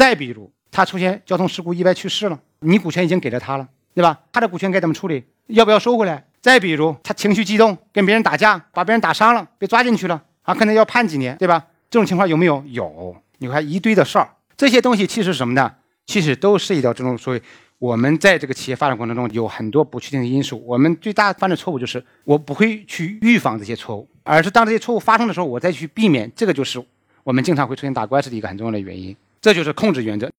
再比如他出现交通事故意外去世了，你股权已经给了他了，对吧？他的股权该怎么处理？要不要收回来？再比如他情绪激动，跟别人打架，把别人打伤了，被抓进去了啊，可能要判几年，对吧？这种情况有没有？有，你看一堆的事儿，这些东西其实什么呢？其实都涉及到这种所谓我们在这个企业发展过程中有很多不确定的因素。我们最大犯的错误就是我不会去预防这些错误，而是当这些错误发生的时候，我再去避免。这个就是我们经常会出现打官司的一个很重要的原因。这就是控制原则。